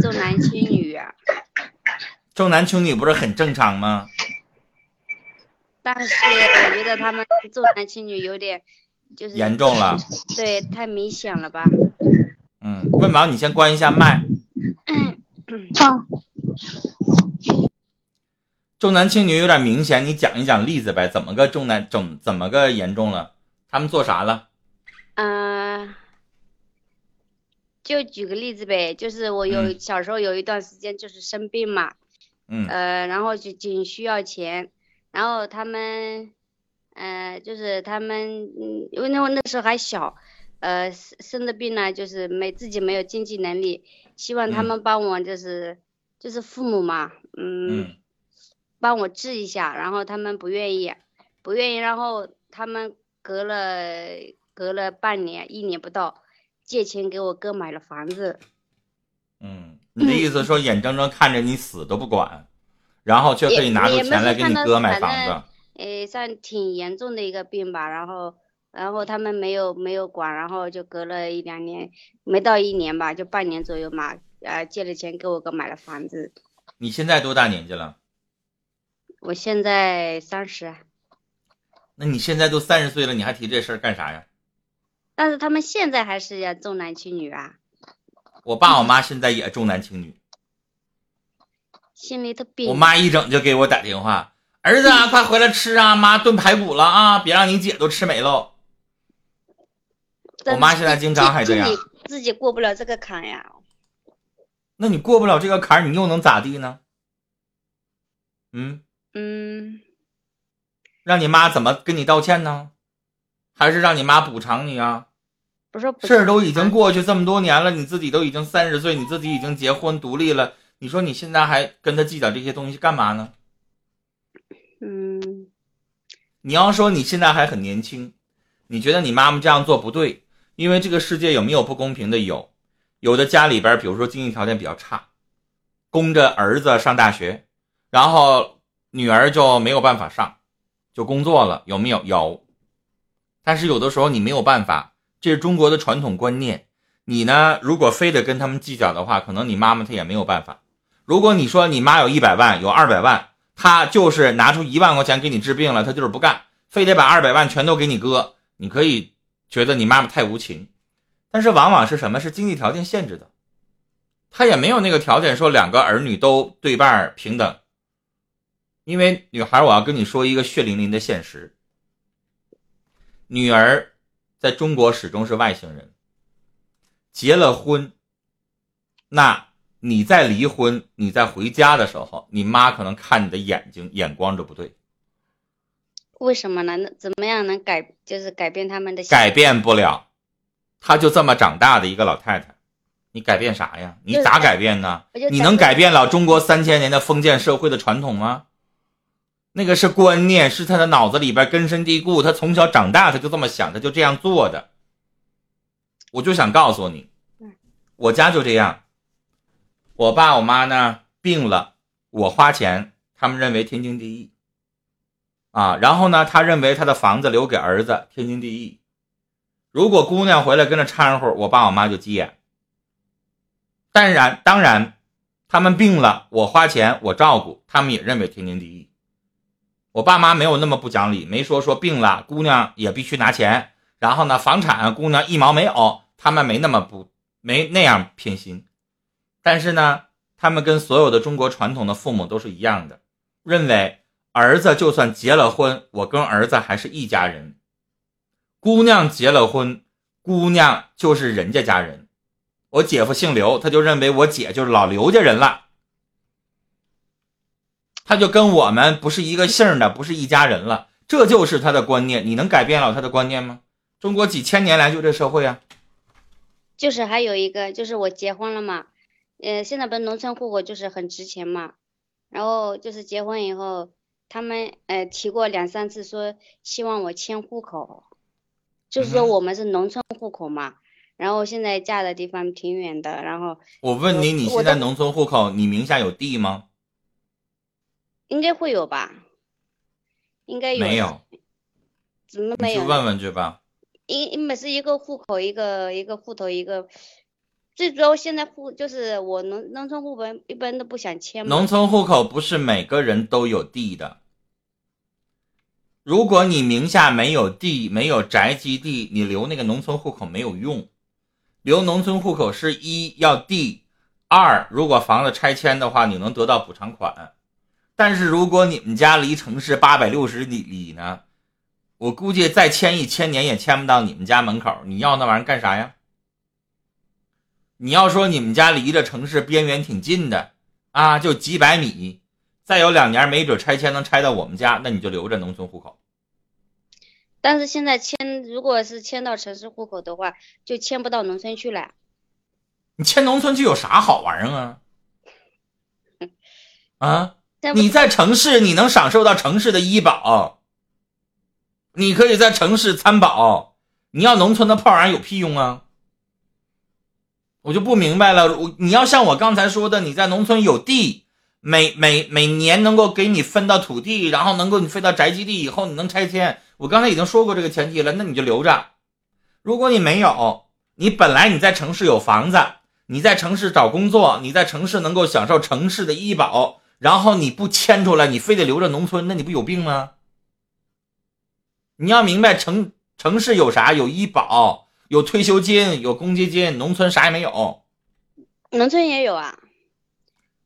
重男轻女啊。重男轻女不是很正常吗？但是我觉得他们重男轻女有点就是严重了。对，太明显了吧？嗯，问毛，你先关一下麦。好。重男轻女有点明显，你讲一讲例子呗？怎么个重男怎怎么个严重了？他们做啥了？嗯，就举个例子呗，就是我有小时候有一段时间就是生病嘛，嗯，呃，然后就仅需要钱，然后他们，呃，就是他们，嗯，因为那那时候还小，呃，生生的病呢，就是没自己没有经济能力，希望他们帮我就是就是父母嘛，嗯。帮我治一下，然后他们不愿意，不愿意，然后他们隔了隔了半年，一年不到，借钱给我哥买了房子。嗯，你的意思说眼睁睁看着你死都不管，然后却可以拿出钱来给你哥买房子？诶，算挺严重的一个病吧，然后然后他们没有没有管，然后就隔了一两年，没到一年吧，就半年左右嘛，呃，借了钱给我哥买了房子。你现在多大年纪了？我现在三十，那你现在都三十岁了，你还提这事儿干啥呀？但是他们现在还是要重男轻女啊。我爸我妈现在也重男轻女，心里头憋。我妈一整就给我打电话：“儿子，快回来吃啊，妈炖排骨了啊，别让你姐都吃没喽。”我妈现在经常还这样。自己过不了这个坎呀。那你过不了这个坎，你又能咋地呢？嗯。嗯，让你妈怎么跟你道歉呢？还是让你妈补偿你啊？不是事儿都已经过去这么多年了，你自己都已经三十岁，你自己已经结婚独立了，你说你现在还跟他计较这些东西干嘛呢？嗯，你要说你现在还很年轻，你觉得你妈妈这样做不对，因为这个世界有没有不公平的？有，有的家里边，比如说经济条件比较差，供着儿子上大学，然后。女儿就没有办法上，就工作了，有没有？有，但是有的时候你没有办法，这是中国的传统观念。你呢，如果非得跟他们计较的话，可能你妈妈她也没有办法。如果你说你妈有一百万，有二百万，她就是拿出一万块钱给你治病了，她就是不干，非得把二百万全都给你哥，你可以觉得你妈妈太无情。但是往往是什么？是经济条件限制的，她也没有那个条件说两个儿女都对半平等。因为女孩，我要跟你说一个血淋淋的现实：女儿在中国始终是外星人。结了婚，那你在离婚、你在回家的时候，你妈可能看你的眼睛眼光就不对。为什么呢？那怎么样能改？就是改变他们的？改变不了，她就这么长大的一个老太太，你改变啥呀？你咋改变呢？你能改变了中国三千年的封建社会的传统吗？那个是观念，是他的脑子里边根深蒂固，他从小长大他就这么想，他就这样做的。我就想告诉你，我家就这样。我爸我妈呢病了，我花钱，他们认为天经地义。啊，然后呢，他认为他的房子留给儿子天经地义。如果姑娘回来跟着掺和，我爸我妈就急眼。当然，当然，他们病了，我花钱我照顾，他们也认为天经地义。我爸妈没有那么不讲理，没说说病了姑娘也必须拿钱，然后呢，房产姑娘一毛没有，他们没那么不没那样偏心，但是呢，他们跟所有的中国传统的父母都是一样的，认为儿子就算结了婚，我跟儿子还是一家人，姑娘结了婚，姑娘就是人家家人，我姐夫姓刘，他就认为我姐就是老刘家人了。他就跟我们不是一个姓的，不是一家人了，这就是他的观念。你能改变了他的观念吗？中国几千年来就这社会啊。就是还有一个，就是我结婚了嘛，呃，现在不是农村户口就是很值钱嘛，然后就是结婚以后，他们呃提过两三次说希望我迁户口，就是说我们是农村户口嘛，然后现在嫁的地方挺远的，然后我问你，你现在农村户口，你名下有地吗？应该会有吧，应该有。没有，怎么没有？去问问去吧。因因为是一个户口，一个一个户头，一个最主要现在户就是我农农村户口一般都不想迁。农村户口不是每个人都有地的。如果你名下没有地，没有宅基地，你留那个农村户口没有用。留农村户口是一要地，二如果房子拆迁的话，你能得到补偿款。但是如果你们家离城市八百六十里里呢，我估计再迁一千年也迁不到你们家门口。你要那玩意儿干啥呀？你要说你们家离着城市边缘挺近的啊，就几百米。再有两年，没准拆迁能拆到我们家，那你就留着农村户口。但是现在迁，如果是迁到城市户口的话，就迁不到农村去了。你迁农村去有啥好玩意儿啊？啊？你在城市，你能享受到城市的医保，你可以在城市参保。你要农村的破玩意儿有屁用啊？我就不明白了。你要像我刚才说的，你在农村有地。每每每年能够给你分到土地，然后能够你分到宅基地以后，你能拆迁。我刚才已经说过这个前提了，那你就留着。如果你没有，你本来你在城市有房子，你在城市找工作，你在城市能够享受城市的医保，然后你不迁出来，你非得留着农村，那你不有病吗？你要明白，城城市有啥？有医保，有退休金，有公积金，农村啥也没有。农村也有啊。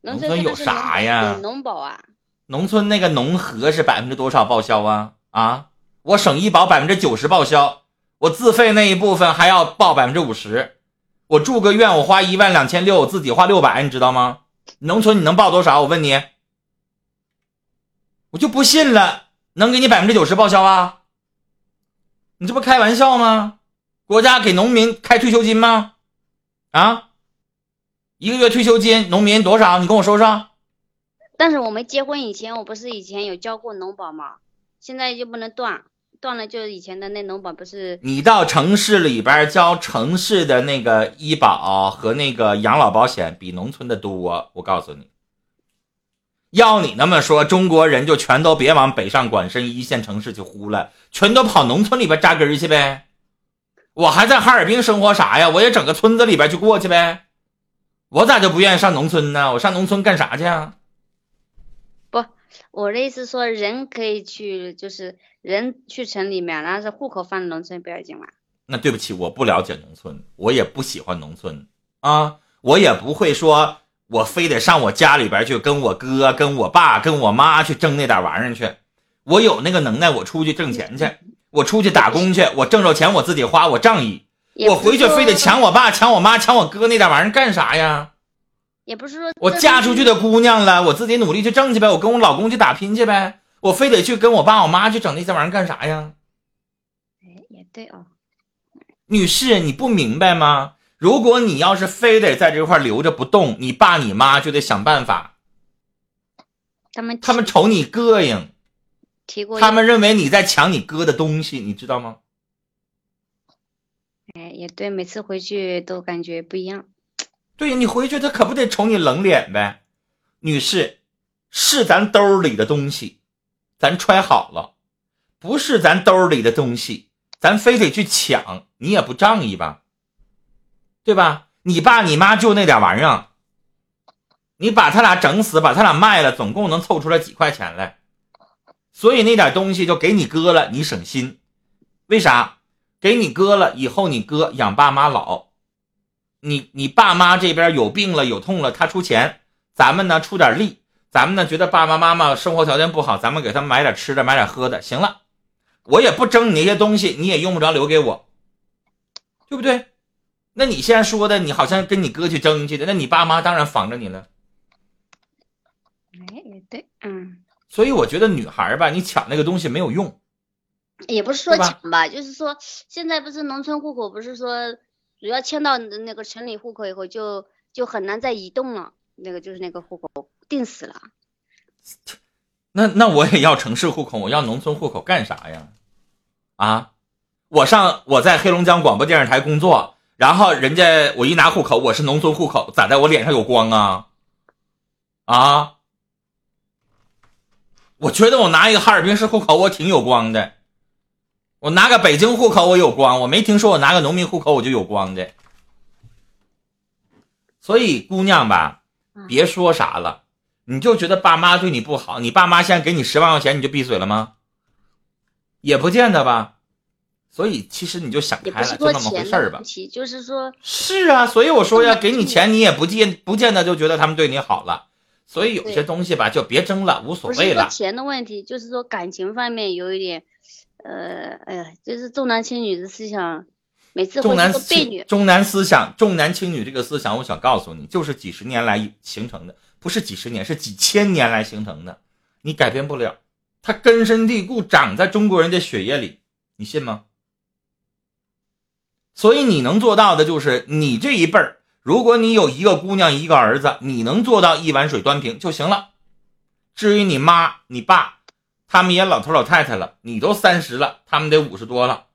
农村有啥呀？农保啊！农村那个农合是百分之多少报销啊？啊，我省医保百分之九十报销，我自费那一部分还要报百分之五十。我住个院，我花一万两千六，我自己花六百，你知道吗？农村你能报多少？我问你，我就不信了，能给你百分之九十报销啊？你这不开玩笑吗？国家给农民开退休金吗？啊？一个月退休金，农民多少？你跟我说说。但是我们结婚以前，我不是以前有交过农保吗？现在就不能断，断了就以前的那农保不是。你到城市里边交城市的那个医保和那个养老保险，比农村的多。我告诉你，要你那么说，中国人就全都别往北上广深一线城市去呼了，全都跑农村里边扎根去呗。我还在哈尔滨生活啥呀？我也整个村子里边去过去呗。我咋就不愿意上农村呢？我上农村干啥去啊？不，我的意思说，人可以去，就是人去城里面，然后是户口放农村不要紧吗？那对不起，我不了解农村，我也不喜欢农村啊，我也不会说，我非得上我家里边去跟我哥、跟我爸、跟我妈去争那点玩意儿去。我有那个能耐，我出去挣钱去，我出去打工去，我挣着钱我自己花，我仗义。我回去非得抢我爸、抢我妈、抢我哥那点玩意儿干啥呀？也不是说我嫁出去的姑娘了，我自己努力去挣去呗，我跟我老公去打拼去呗。我非得去跟我爸我妈去整那些玩意儿干啥呀？哎，也对哦。女士，你不明白吗？如果你要是非得在这块留着不动，你爸你妈就得想办法。他们他们瞅你膈应，提过，他们认为你在抢你哥的东西，你知道吗？哎，也对，每次回去都感觉不一样。对你回去他可不得瞅你冷脸呗，女士，是咱兜里的东西，咱揣好了；不是咱兜里的东西，咱非得去抢，你也不仗义吧？对吧？你爸你妈就那点玩意儿，你把他俩整死，把他俩卖了，总共能凑出来几块钱来，所以那点东西就给你哥了，你省心。为啥？给你哥了以后，你哥养爸妈老，你你爸妈这边有病了有痛了，他出钱，咱们呢出点力，咱们呢觉得爸爸妈妈生活条件不好，咱们给他们买点吃的，买点喝的，行了，我也不争你那些东西，你也用不着留给我，对不对？那你现在说的，你好像跟你哥去争去的，那你爸妈当然防着你了。哎，也对，嗯。所以我觉得女孩吧，你抢那个东西没有用。也不是说抢吧，就是说现在不是农村户口，不是说主要迁到那个城里户口以后，就就很难再移动了。那个就是那个户口定死了。那那我也要城市户口，我要农村户口干啥呀？啊，我上我在黑龙江广播电视台工作，然后人家我一拿户口，我是农村户口，咋的？我脸上有光啊？啊？我觉得我拿一个哈尔滨市户口，我挺有光的。我拿个北京户口，我有光；我没听说我拿个农民户口，我就有光的。所以姑娘吧，别说啥了，你就觉得爸妈对你不好，你爸妈现在给你十万块钱，你就闭嘴了吗？也不见得吧。所以其实你就想开了，就那么回事儿吧。就是说，是啊，所以我说呀，给你钱你也不见不见得就觉得他们对你好了。所以有些东西吧，就别争了，无所谓了。钱的问题，就是说感情方面有一点，呃，哎呀，就是重男轻女的思想，每次重男轻重男思想，重男轻女这个思想，我想告诉你，就是几十年来形成的，不是几十年，是几千年来形成的，你改变不了，它根深蒂固，长在中国人的血液里，你信吗？所以你能做到的就是你这一辈儿。如果你有一个姑娘一个儿子，你能做到一碗水端平就行了。至于你妈你爸，他们也老头老太太了，你都三十了，他们得五十多了，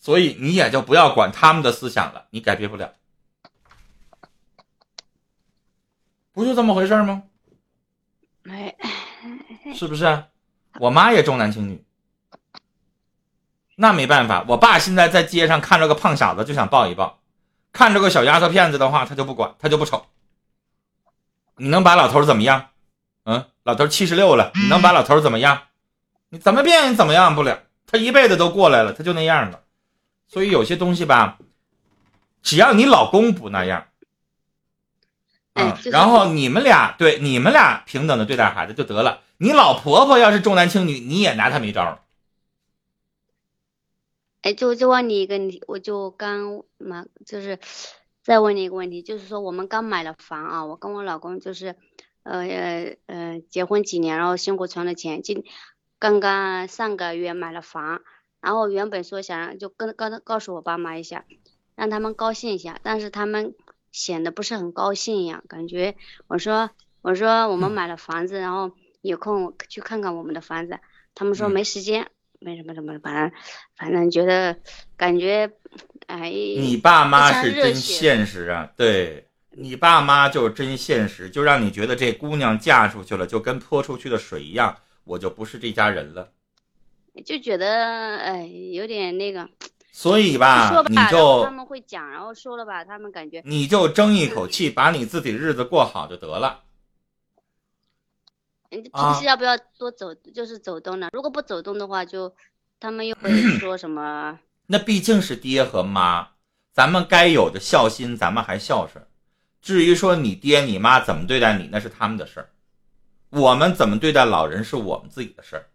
所以你也就不要管他们的思想了，你改变不了。不就这么回事吗？哎，是不是？我妈也重男轻女，那没办法。我爸现在在街上看着个胖小子就想抱一抱。看着个小丫头片子的话，他就不管，他就不瞅。你能把老头怎么样？嗯，老头七十六了，你能把老头怎么样？你怎么变也怎么样不了。他一辈子都过来了，他就那样了。所以有些东西吧，只要你老公不那样，嗯，然后你们俩对你们俩平等的对待孩子就得了。你老婆婆要是重男轻女，你也拿她没招。哎，就就问你一个问题，我就刚嘛，就是再问你一个问题，就是说我们刚买了房啊，我跟我老公就是，呃呃呃，结婚几年，然后辛苦存了钱，今刚刚上个月买了房，然后原本说想就跟告告诉我爸妈一下，让他们高兴一下，但是他们显得不是很高兴一样，感觉我说我说我们买了房子，然后有空去看看我们的房子，他们说没时间。没什么什么，反正反正觉得感觉，哎，你爸妈是真现实啊！对你爸妈就是真现实，就让你觉得这姑娘嫁出去了，就跟泼出去的水一样，我就不是这家人了。就觉得哎，有点那个。所以吧，你就他们会讲，然后说了吧，他们感觉你就争一口气，把你自己日子过好就得了。平时要不要多走，就是走动呢？如果不走动的话，就他们又会 说什么？那毕竟是爹和妈，咱们该有的孝心，咱们还孝顺。至于说你爹你妈怎么对待你，那是他们的事儿。我们怎么对待老人，是我们自己的事儿。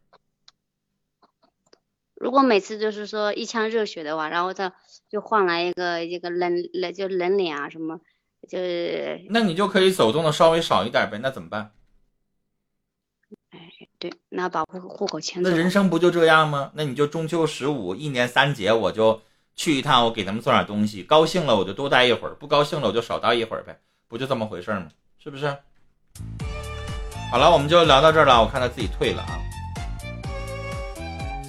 如果每次就是说一腔热血的话，然后他就换来一个一个冷冷就冷脸啊什么，就是那你就可以走动的稍微少一点呗。那怎么办？哎对，那把户户口迁走。那人生不就这样吗？那你就中秋十五一年三节，我就去一趟，我给他们送点东西。高兴了我就多待一会儿，不高兴了我就少待一会儿呗，不就这么回事吗？是不是？好了，我们就聊到这儿了。我看他自己退了啊。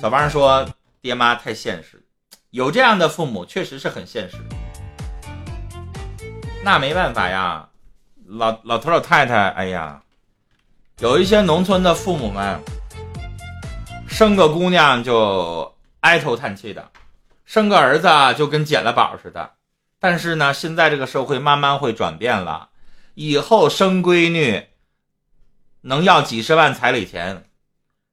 小王说：“爹妈太现实，有这样的父母确实是很现实。那没办法呀，老老头老太太，哎呀。”有一些农村的父母们，生个姑娘就哀头叹气的，生个儿子就跟捡了宝似的。但是呢，现在这个社会慢慢会转变了，以后生闺女能要几十万彩礼钱，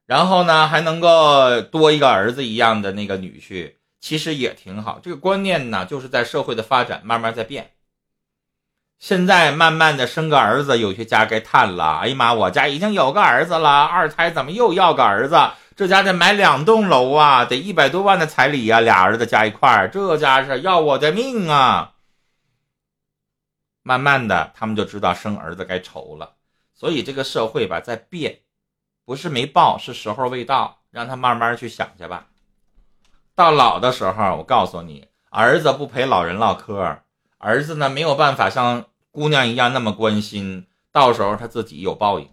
然后呢还能够多一个儿子一样的那个女婿，其实也挺好。这个观念呢，就是在社会的发展慢慢在变。现在慢慢的生个儿子，有些家该叹了。哎呀妈，我家已经有个儿子了，二胎怎么又要个儿子？这家得买两栋楼啊，得一百多万的彩礼呀，俩儿子加一块儿，这家是要我的命啊！慢慢的，他们就知道生儿子该愁了。所以这个社会吧，在变，不是没报，是时候未到，让他慢慢去想去吧。到老的时候，我告诉你，儿子不陪老人唠嗑，儿子呢没有办法像。姑娘一样那么关心，到时候他自己有报应。